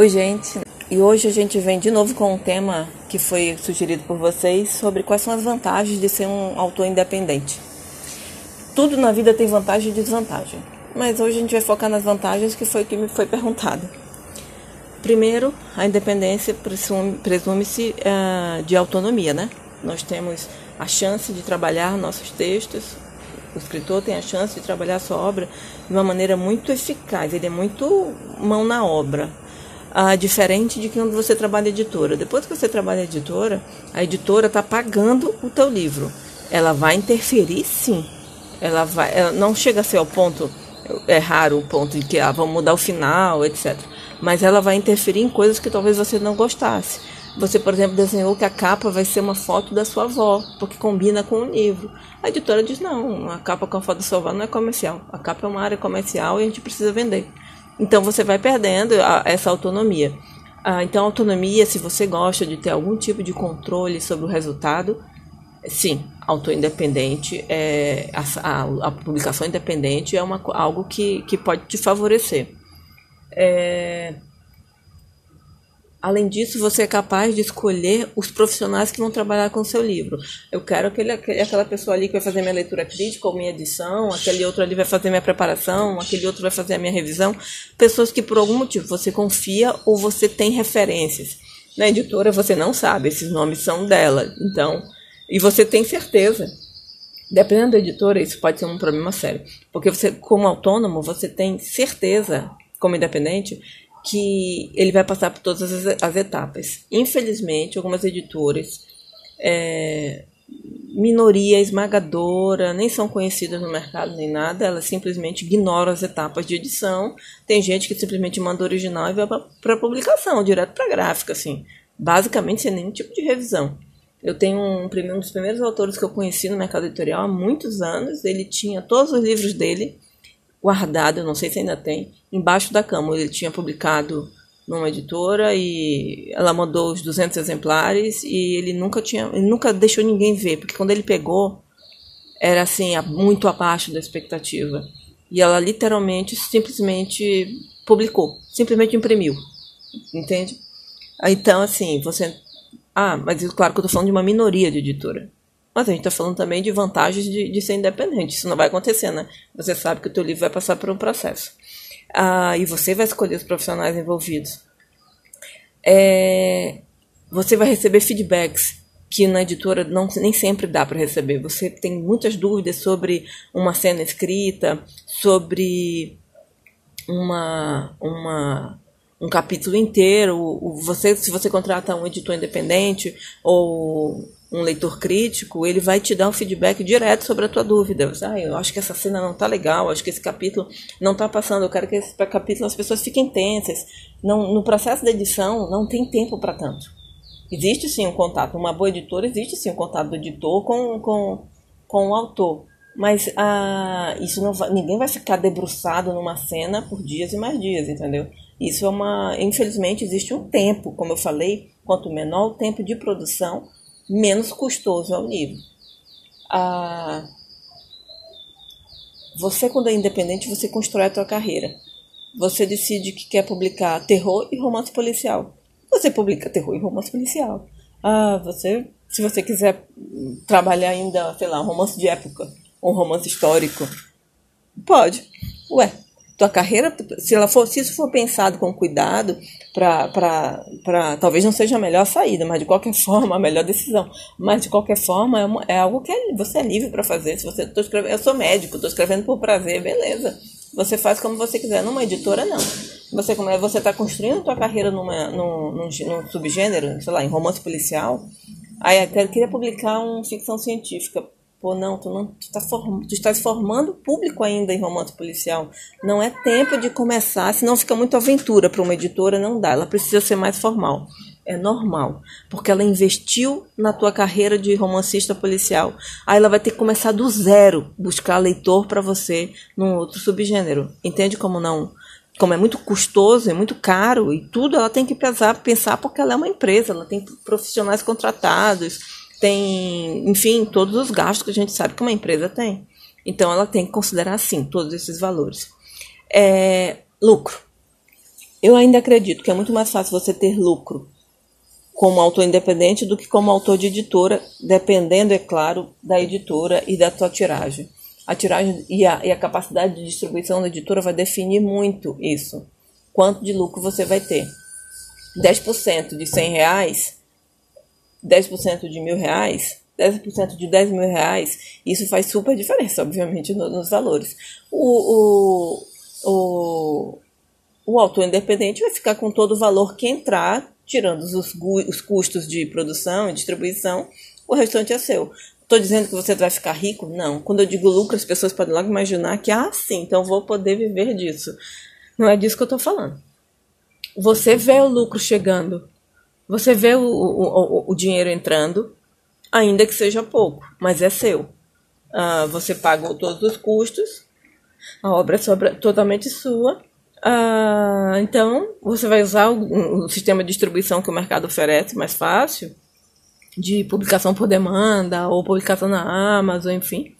Oi, gente. E hoje a gente vem de novo com um tema que foi sugerido por vocês sobre quais são as vantagens de ser um autor independente. Tudo na vida tem vantagem e desvantagem, mas hoje a gente vai focar nas vantagens que foi que me foi perguntado. Primeiro, a independência presume-se uh, de autonomia, né? Nós temos a chance de trabalhar nossos textos, o escritor tem a chance de trabalhar sua obra de uma maneira muito eficaz, ele é muito mão na obra ah, diferente de quando você trabalha editora. Depois que você trabalha editora, a editora está pagando o teu livro. Ela vai interferir, sim. Ela vai, ela não chega a ser ao ponto, é raro o ponto de que ah, vamos mudar o final, etc. Mas ela vai interferir em coisas que talvez você não gostasse. Você, por exemplo, desenhou que a capa vai ser uma foto da sua avó, porque combina com o livro. A editora diz: não, a capa com a foto da sua avó não é comercial. A capa é uma área comercial e a gente precisa vender. Então você vai perdendo a, essa autonomia. Ah, então, autonomia, se você gosta de ter algum tipo de controle sobre o resultado, sim, autor independente, é, a, a, a, publicação independente é uma, algo que, que pode te favorecer. É, Além disso, você é capaz de escolher os profissionais que vão trabalhar com o seu livro. Eu quero aquele, aquela pessoa ali que vai fazer minha leitura crítica ou minha edição, aquele outro ali vai fazer minha preparação, aquele outro vai fazer a minha revisão. Pessoas que por algum motivo você confia ou você tem referências. Na editora você não sabe, esses nomes são dela. Então, e você tem certeza. Dependendo da editora, isso pode ser um problema sério. Porque você, como autônomo, você tem certeza, como independente, que ele vai passar por todas as, as etapas. Infelizmente, algumas editoras, é, minoria esmagadora, nem são conhecidas no mercado nem nada, elas simplesmente ignoram as etapas de edição. Tem gente que simplesmente manda o original e vai para publicação, direto para gráfica, assim, basicamente sem nenhum tipo de revisão. Eu tenho um, um dos primeiros autores que eu conheci no mercado editorial há muitos anos. Ele tinha todos os livros dele guardado, não sei se ainda tem, embaixo da cama. Ele tinha publicado numa editora e ela mandou os 200 exemplares e ele nunca tinha, ele nunca deixou ninguém ver, porque quando ele pegou era assim, muito abaixo da expectativa. E ela literalmente simplesmente publicou, simplesmente imprimiu. Entende? Então, assim, você. Ah, mas claro que eu tô falando de uma minoria de editora. Mas a gente está falando também de vantagens de, de, ser independente. Isso não vai acontecer, né? Você sabe que o teu livro vai passar por um processo. Ah, e você vai escolher os profissionais envolvidos. É, você vai receber feedbacks que na editora não, nem sempre dá para receber. Você tem muitas dúvidas sobre uma cena escrita, sobre uma, uma um capítulo inteiro. Você, se você contrata um editor independente ou um leitor crítico, ele vai te dar um feedback direto sobre a tua dúvida. Ah, eu acho que essa cena não tá legal, acho que esse capítulo não tá passando, eu quero que esse capítulo as pessoas fiquem tensas. Não, no processo da edição não tem tempo para tanto. Existe sim um contato, uma boa editora existe sim um contato do editor com, com, com o autor. Mas ah, isso não vai, ninguém vai ficar debruçado numa cena por dias e mais dias, entendeu? Isso é uma. Infelizmente, existe um tempo, como eu falei, quanto menor o tempo de produção, menos custoso é o livro. Ah, você, quando é independente, você constrói a sua carreira. Você decide que quer publicar terror e romance policial. Você publica terror e romance policial. Ah, você, se você quiser trabalhar ainda, sei lá, um romance de época, um romance histórico, pode. Ué, tua carreira, se ela for, se isso for pensado com cuidado, para talvez não seja a melhor saída, mas de qualquer forma a melhor decisão. Mas de qualquer forma é, uma, é algo que é, você é livre para fazer. Se você tô escrevendo, eu sou médico, estou escrevendo por prazer, beleza. Você faz como você quiser. Numa editora não. Você como é, você está construindo tua carreira numa, num, num, num subgênero, sei lá, em romance policial. Aí eu queria publicar uma ficção científica Pô, não, tu não tu, tá form, tu estás formando público ainda em romance policial. Não é tempo de começar, senão fica muito aventura para uma editora, não dá. Ela precisa ser mais formal. É normal, porque ela investiu na tua carreira de romancista policial. Aí ela vai ter que começar do zero, buscar leitor para você num outro subgênero. Entende como não? Como é muito custoso, é muito caro e tudo ela tem que pensar, pensar porque ela é uma empresa, ela tem profissionais contratados, tem, enfim, todos os gastos que a gente sabe que uma empresa tem. Então ela tem que considerar sim todos esses valores. É, lucro. Eu ainda acredito que é muito mais fácil você ter lucro como autor independente do que como autor de editora, dependendo, é claro, da editora e da tua tiragem. A tiragem e a, e a capacidade de distribuição da editora vai definir muito isso. Quanto de lucro você vai ter. 10% de 100 reais, 10% de mil reais, 10% de 10 mil reais, isso faz super diferença, obviamente, no, nos valores. O, o, o, o autor independente vai ficar com todo o valor que entrar, tirando os, os custos de produção e distribuição, o restante é seu. Estou dizendo que você vai ficar rico? Não. Quando eu digo lucro, as pessoas podem logo imaginar que, ah, sim, então vou poder viver disso. Não é disso que eu estou falando. Você vê o lucro chegando, você vê o, o, o, dinheiro entrando, ainda que seja pouco, mas é seu. Uh, você paga todos os custos, a obra é totalmente sua. Uh, então, você vai usar o, o, sistema de distribuição que o mercado oferece mais fácil, de publicação por demanda, ou publicação na Amazon, enfim.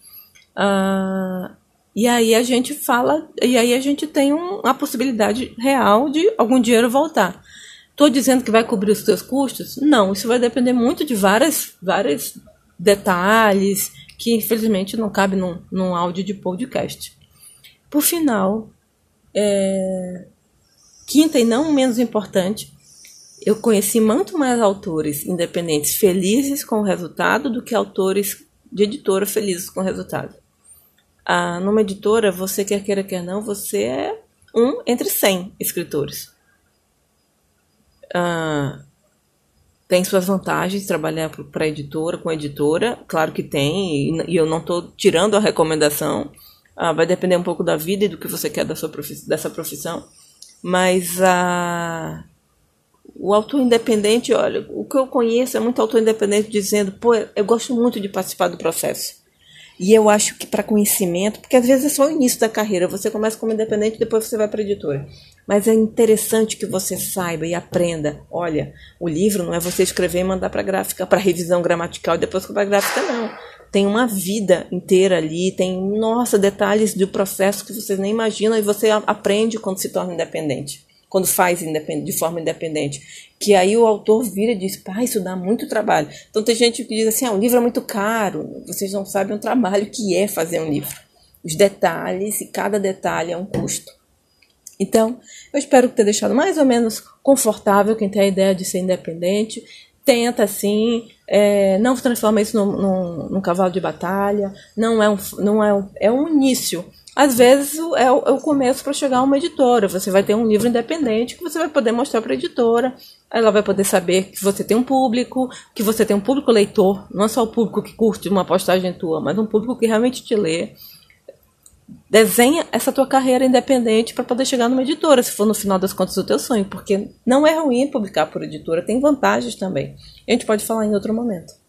Uh, e aí a gente fala, e aí a gente tem um, a possibilidade real de algum dinheiro voltar. Estou dizendo que vai cobrir os seus custos? Não, isso vai depender muito de várias, vários detalhes que infelizmente não cabe num, num áudio de podcast. Por final, é... quinta e não menos importante, eu conheci muito mais autores independentes felizes com o resultado do que autores de editora felizes com o resultado. Ah, numa editora, você quer queira, quer não, você é um entre 100 escritores ah, tem suas vantagens trabalhar para editora, com editora, claro que tem, e, eu não estou tirando a recomendação, ah, vai depender um pouco da vida e do que você quer da sua profiss dessa profissão, mas ah, o autor independente, olha, o que eu conheço é muito autor independente dizendo, pô, eu gosto muito de participar do processo. E eu acho que para conhecimento, porque às vezes é só o início da carreira, você começa como independente, depois você vai para editora. Mas é interessante que você saiba e aprenda. Olha, o livro não é você escrever e mandar para gráfica, para revisão gramatical e depois para gráfica não. Tem uma vida inteira ali, tem, nossa, detalhes do processo que vocês nem imaginam e você aprende quando se torna independente quando faz de forma independente. Que aí o autor vira e diz, pá, isso dá muito trabalho. Então tem gente que diz assim, ah, o livro é muito caro. Vocês não sabem o trabalho que é fazer um livro. Os detalhes, e cada detalhe é um custo. Então, eu espero ter deixado mais ou menos confortável quem tem a ideia de ser independente. Tenta, sim, é, não transforma isso num, num, num, cavalo de batalha. Não é um, não é um, é um início às vezes é o, é o começo para chegar a uma editora. Você vai ter um livro independente que você vai poder mostrar para a editora. Ela vai poder saber que você tem um público, que você tem um público leitor, não é só o público que curte uma postagem tua, mas um público que realmente te lê. Desenha essa tua carreira independente para poder chegar numa editora, se for no final das contas o teu sonho, porque não é ruim publicar por editora, tem vantagens também. A gente pode falar em outro momento.